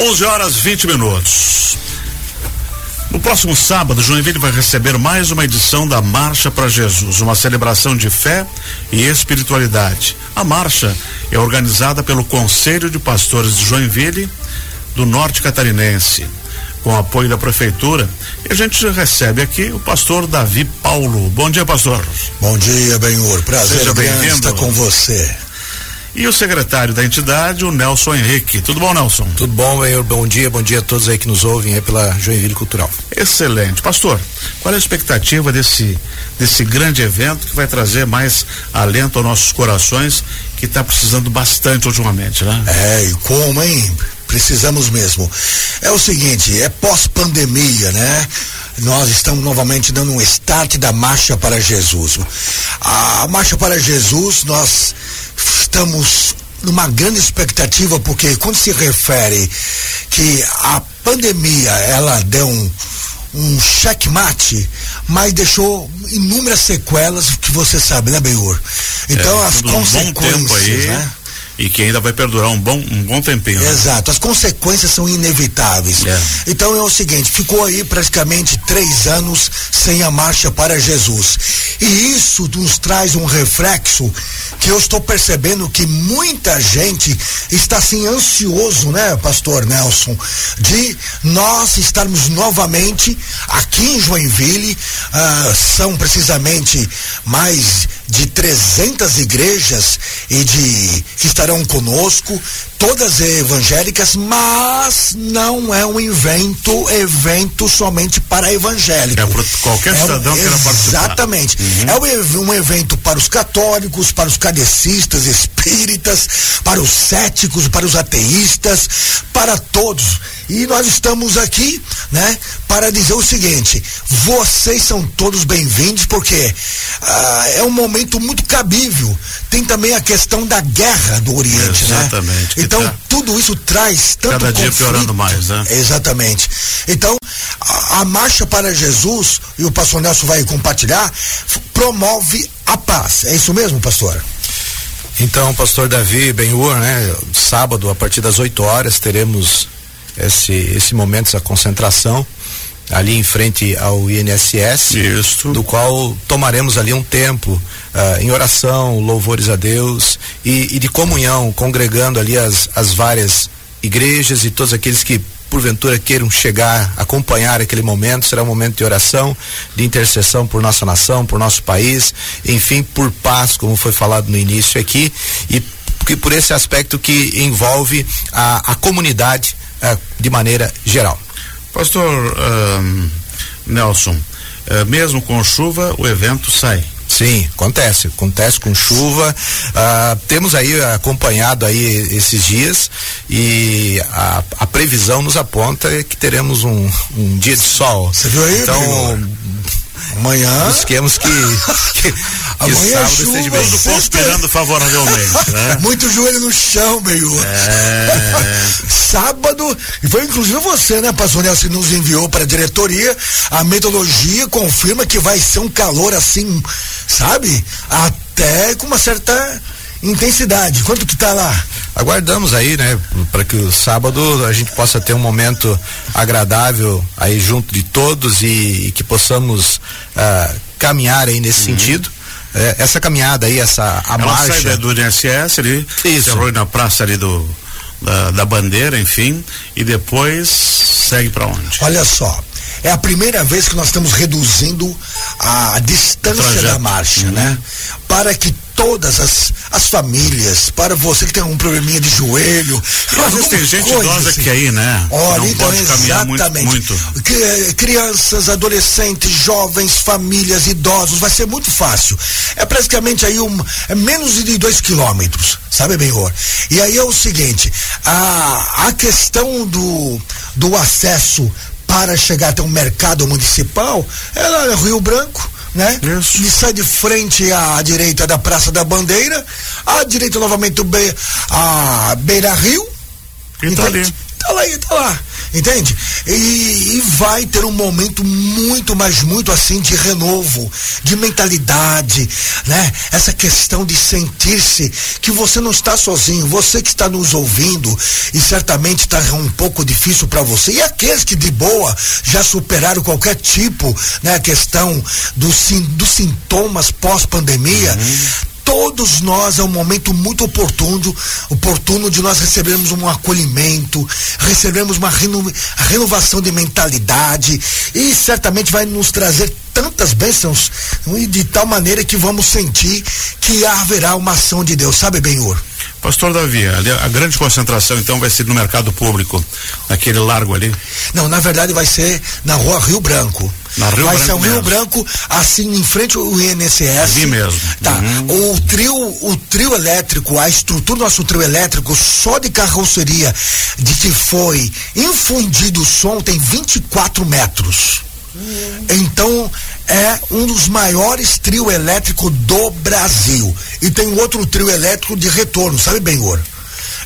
11 horas 20 minutos. No próximo sábado, Joinville vai receber mais uma edição da Marcha para Jesus, uma celebração de fé e espiritualidade. A marcha é organizada pelo Conselho de Pastores de Joinville, do Norte Catarinense, com apoio da Prefeitura. E a gente recebe aqui o pastor Davi Paulo. Bom dia, pastor. Bom dia, Benhur. Prazer Seja bem-vindo. estar com você. E o secretário da entidade, o Nelson Henrique. Tudo bom, Nelson? Tudo bom, Benhur? Bom dia, bom dia a todos aí que nos ouvem aí pela Joinville Cultural. Excelente. Pastor, qual é a expectativa desse, desse grande evento que vai trazer mais alento aos nossos corações, que está precisando bastante ultimamente, né? É, e como, hein? Precisamos mesmo. É o seguinte, é pós-pandemia, né? Nós estamos novamente dando um start da Marcha para Jesus. A Marcha para Jesus, nós estamos numa grande expectativa, porque quando se refere que a pandemia, ela deu um, um checkmate, mas deixou inúmeras sequelas que você sabe, né, Benhur? Então É, as tudo um consequências, aí, né? E que ainda vai perdurar um bom, um bom tempinho. né? Exato, as consequências são inevitáveis. É. Então é o seguinte, ficou aí praticamente três anos sem a marcha para Jesus. E isso nos traz um reflexo que eu estou percebendo que muita gente está assim ansioso, né, pastor Nelson, de nós estarmos novamente aqui em Joinville, ah, são precisamente mais de 300 igrejas e de que estarão conosco, todas evangélicas, mas não é um evento, evento somente para evangélicos. É para qualquer cidadão que queira participar. Exatamente. É um, ev- um evento para os católicos, para os cadecistas, espíritas, para os céticos, para os ateístas, para todos. E nós estamos aqui, né, para dizer o seguinte: vocês são todos bem-vindos, porque ah, é um momento muito cabível. Tem também a questão da guerra do Oriente, Exatamente, né? Então, tá tudo isso traz tanto cada dia conflito. piorando mais, né? Exatamente. Então, a, a marcha para Jesus, e o pastor Nelson vai compartilhar, promove a paz. É isso mesmo, pastor? Então, pastor Davi Benhur, né? Sábado, a partir das 8 horas, teremos esse, esse momento, essa concentração ali em frente ao INSS. Isso. Do qual tomaremos ali um tempo ah, em oração, louvores a Deus e, e de comunhão, congregando ali as, as várias igrejas e todos aqueles que porventura queiram chegar, acompanhar aquele momento, será um momento de oração, de intercessão por nossa nação, por nosso país, enfim, por paz, como foi falado no início aqui, e que por esse aspecto que envolve a, a comunidade de maneira geral. Pastor ahn, Nelson, eh, mesmo com chuva, o evento sai. Sim, acontece, acontece com chuva. Ah, temos aí acompanhado aí esses dias e a, a previsão nos aponta que teremos um, um dia de sol. Você viu aí, Então? Amanhã. busquemos que, que, que Amanhã é sábado chuva, esteja bem. Conspirando favoravelmente, né? Muito joelho no chão, Benhur. É, Sábado, e foi inclusive você, né, pastor Nelson, que nos enviou para a diretoria. A metodologia confirma que vai ser um calor assim, sabe? Até com uma certa intensidade. Quanto que tá lá? Aguardamos aí, né, para que o sábado a gente possa ter um momento agradável aí junto de todos e, e que possamos ah, caminhar aí nesse sentido. É, essa caminhada aí, essa a ela marcha. sai do INSS ali, Isso. se na praça ali do, da, da bandeira, enfim, e depois segue para onde? Olha só, é a primeira vez que nós estamos reduzindo a distância da marcha, né? Para que todas as, as famílias, para você que tem um probleminha de joelho. Às vezes tem gente idosa assim. que aí, né? Olha, não então, pode caminhar muito, exatamente. muito. Cri- Crianças, adolescentes, jovens, famílias, idosos, vai ser muito fácil. É praticamente aí um, é menos de dois quilômetros, sabe, Benhor? E aí é o seguinte, a, a questão do, do acesso para chegar até um mercado municipal, é lá no Rio Branco, né? Isso. E sai de frente à direita da Praça da Bandeira, à direita novamente Be, a Beira Rio, E tá ali. Tá lá, tá lá. Entende? E, vai ter um momento muito, mas muito assim de renovo, de mentalidade, né? Essa questão de sentir-se que você não está sozinho, você que está nos ouvindo e certamente está um pouco difícil para você. E aqueles que de boa já superaram qualquer tipo, né? A questão dos, dos sintomas pós-pandemia, uhum todos nós é um momento muito oportuno, oportuno de nós recebermos um acolhimento, recebermos uma reno, renovação de mentalidade e certamente vai nos trazer tantas bênçãos e de tal maneira que vamos sentir que haverá uma ação de Deus, sabe, Benhor? Pastor Davi, a grande concentração então vai ser no mercado público, naquele largo ali? Não, na verdade vai ser na rua Rio Branco. Na Rio vai Branco ser o Rio mesmo. Branco, assim, em frente ao INSS. Ali mesmo. Tá. Uhum. O trio, o trio elétrico, a estrutura do nosso trio elétrico, só de carroceria, de que foi infundido o som, tem 24 metros. Então, é um dos maiores trio elétrico do Brasil. E tem outro trio elétrico de retorno, sabe, Benhor?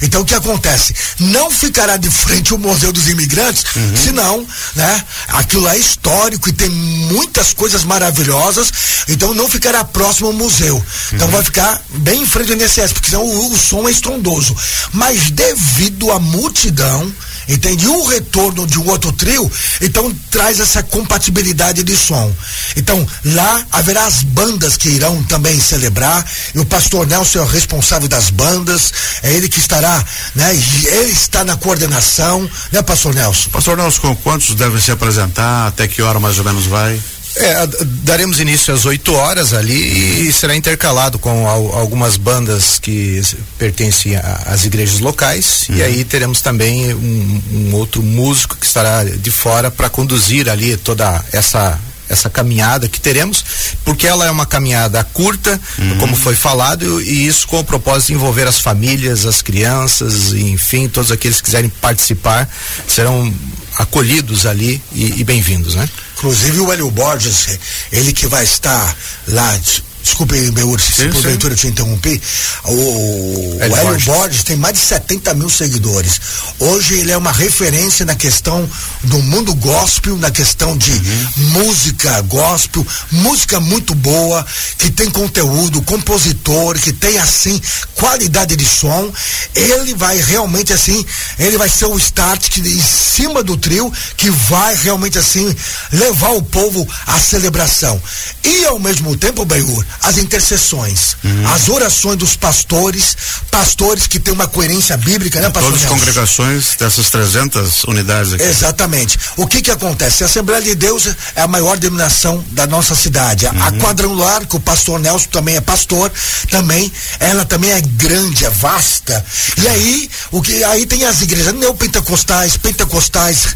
Então o que acontece? Não ficará de frente o Museu dos Imigrantes, uhum. senão, né? Aquilo é histórico e tem muitas coisas maravilhosas, então não ficará próximo ao museu. Então, uhum. Então vai ficar bem em frente ao INSS, porque senão o, o som é estrondoso. Mas devido à multidão, entende? E o retorno de um outro trio, então traz essa compatibilidade de som. Então, lá haverá as bandas que irão também celebrar, e o pastor Nelson é o responsável das bandas, é ele que estará, né? Ele está na coordenação, né, pastor Nelson? Pastor Nelson, quantos devem se apresentar? Até que hora mais ou menos vai? É, daremos início às 8 horas ali e será intercalado com al, algumas bandas que pertencem às igrejas locais uhum. e aí teremos também um, um, outro músico que estará de fora para conduzir ali toda essa essa caminhada que teremos, porque ela é uma caminhada curta, uhum. como foi falado, e isso com o propósito de envolver as famílias, as crianças, enfim, todos aqueles que quiserem participar serão acolhidos ali e, e bem-vindos, né? Inclusive o Hélio Borges, ele que vai estar lá Desculpe, meu se porventura eu te interrompi. O, Hélio, o Hélio Borges. Tem mais de 70 mil seguidores. Hoje ele é uma referência na questão do mundo gospel, na questão de uhum. música gospel, música muito boa, que tem conteúdo, compositor, que tem assim qualidade de som. Ele vai realmente assim, ele vai ser o start que, em cima do trio que vai realmente assim levar o povo à celebração. E ao mesmo tempo, Benhur, as intercessões, uhum. as orações dos pastores, pastores que têm uma coerência bíblica, né, pastor? Todas as congregações dessas 300 unidades aqui. Exatamente. O que que acontece? A Assembleia de Deus é a maior denominação da nossa cidade. Uhum. A quadrangular, que o pastor Nelson também é pastor, também, ela também é grande, é vasta. E aí, o que aí tem as igrejas neopentecostais, pentecostais,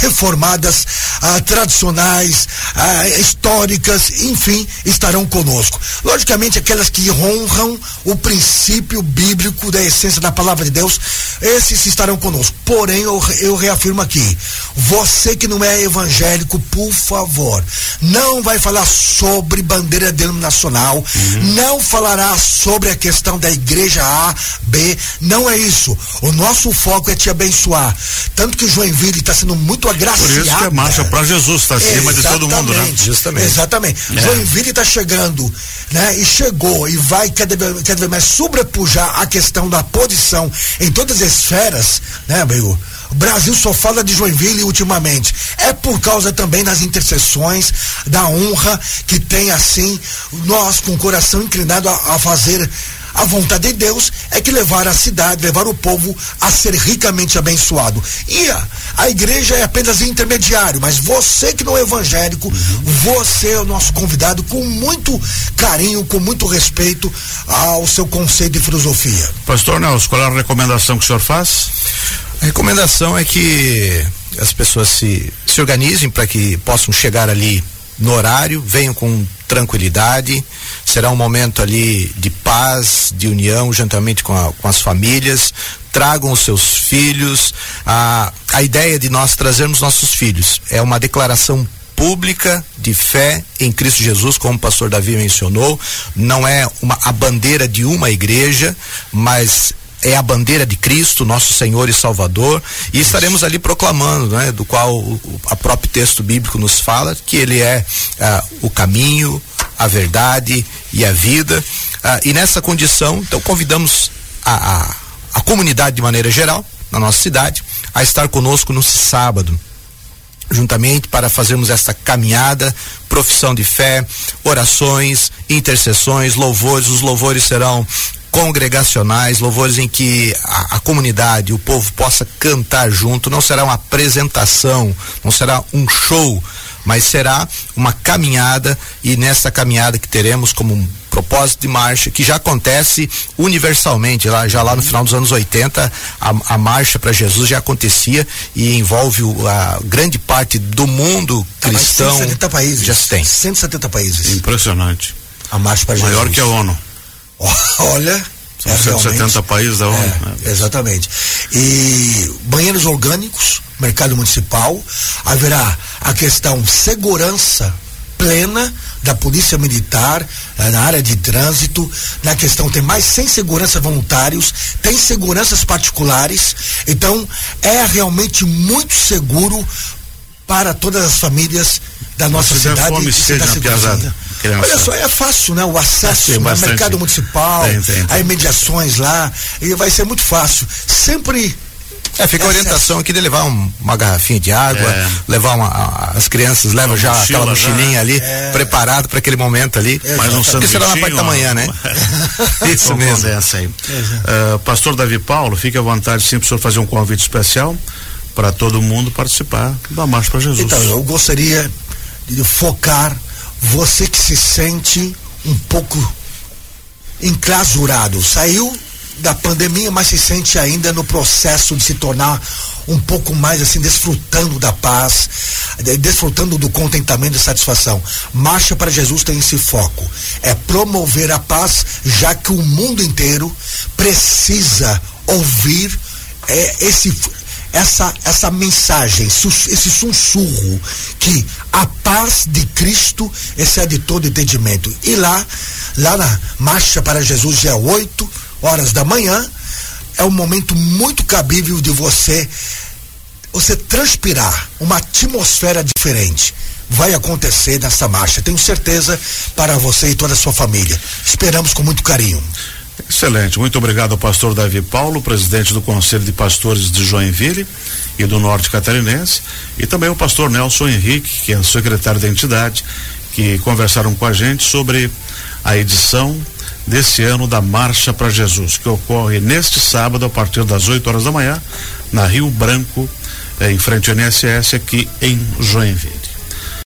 reformadas, ah, tradicionais, ah, históricas, enfim, estarão conosco conosco. Logicamente, aquelas que honram o princípio bíblico da essência da palavra de Deus, esses estarão conosco. Porém, eu, eu reafirmo aqui: você que não é evangélico, por favor, não vai falar sobre bandeira denominacional, uhum. não falará sobre a questão da igreja A, B, não é isso. O nosso foco é te abençoar. Tanto que Joinville está sendo muito agraciado. Por isso que a marcha para Jesus está acima de todo mundo, né? Justamente. Exatamente. É. Joinville está chegando né? E chegou e vai cada, vez mais sobrepujar a questão da posição em todas as esferas, né, meu? O Brasil só fala de Joinville ultimamente. É por causa também das intercessões, da honra que tem assim, nós com o coração inclinado a, a fazer a vontade de Deus é que levar a cidade, levar o povo a ser ricamente abençoado. E a, a igreja é apenas intermediário, mas você que não é evangélico, você é o nosso convidado com muito carinho, com muito respeito ao seu conceito de filosofia. Pastor Nelson, qual é a recomendação que o senhor faz? A recomendação é que as pessoas se, se organizem para que possam chegar ali no horário, venham com tranquilidade. Será um momento ali de paz, de união, juntamente com, a, com as famílias. Tragam os seus filhos. A, a ideia de nós trazermos nossos filhos é uma declaração pública de fé em Cristo Jesus, como o pastor Davi mencionou. Não é uma, a bandeira de uma igreja, mas é a bandeira de Cristo, nosso Senhor e Salvador, e estaremos ali proclamando, né, do qual o, a próprio texto bíblico nos fala que ele é ah, o caminho, a verdade e a vida. Ah, e nessa condição, então convidamos a, a, a comunidade de maneira geral, na nossa cidade, a estar conosco no sábado, juntamente para fazermos esta caminhada, profissão de fé, orações, intercessões, louvores. Os louvores serão congregacionais, louvores em que a, a, comunidade, o povo possa cantar junto. Não será uma apresentação, não será um show, mas será uma caminhada e nessa caminhada que teremos como um propósito de marcha que já acontece universalmente lá já lá no final dos anos 80 a, a marcha para Jesus já acontecia e envolve o, a grande parte do mundo tá, cristão. 170 países. Já tem. 170 países. Impressionante. A marcha para Jesus. maior que a ONU. Olha são é, 170 países da ONU. É, né? Exatamente. E banheiros orgânicos, mercado municipal, haverá a questão segurança plena da Polícia Militar eh, na área de trânsito. Na questão tem mais 100 segurança voluntários, tem seguranças particulares. Então é realmente muito seguro para todas as famílias da nossa Mas cidade. Fome, seja Olha só, é fácil, né? O acesso ao né? mercado municipal, tem, tem, tem. as mediações lá, e vai ser muito fácil. Sempre é, fica a orientação aqui de levar um, uma garrafinha de água, é. levar uma, as crianças levam já mochila, aquela mochilinha já. ali, é. preparado para aquele momento ali. É, Mais um Porque será na parte da manhã, né? Isso mesmo. Essa aí. Uh, Pastor Davi Paulo, fique à vontade sim para o senhor fazer um convite especial para todo mundo participar da Marcha para Jesus. Então, eu gostaria de focar você que se sente um pouco enclasurado, saiu da pandemia, mas se sente ainda no processo de se tornar um pouco mais assim, desfrutando da paz, desfrutando do contentamento e satisfação. Marcha para Jesus tem esse foco, é promover a paz, já que o mundo inteiro precisa ouvir é, esse essa, essa mensagem, esse sussurro que a paz de Cristo excede todo entendimento. E lá, lá na Marcha para Jesus, dia 8 horas da manhã, é um momento muito cabível de você você transpirar uma atmosfera diferente. Vai acontecer nessa marcha, tenho certeza, para você e toda a sua família. Esperamos com muito carinho. Excelente, muito obrigado ao pastor Davi Paulo, presidente do Conselho de Pastores de Joinville e do Norte Catarinense, e também o pastor Nelson Henrique, que é secretário da entidade, que conversaram com a gente sobre a edição desse ano da Marcha para Jesus, que ocorre neste sábado a partir das 8 horas da manhã, na Rio Branco, eh, em frente ao NSS, aqui em Joinville.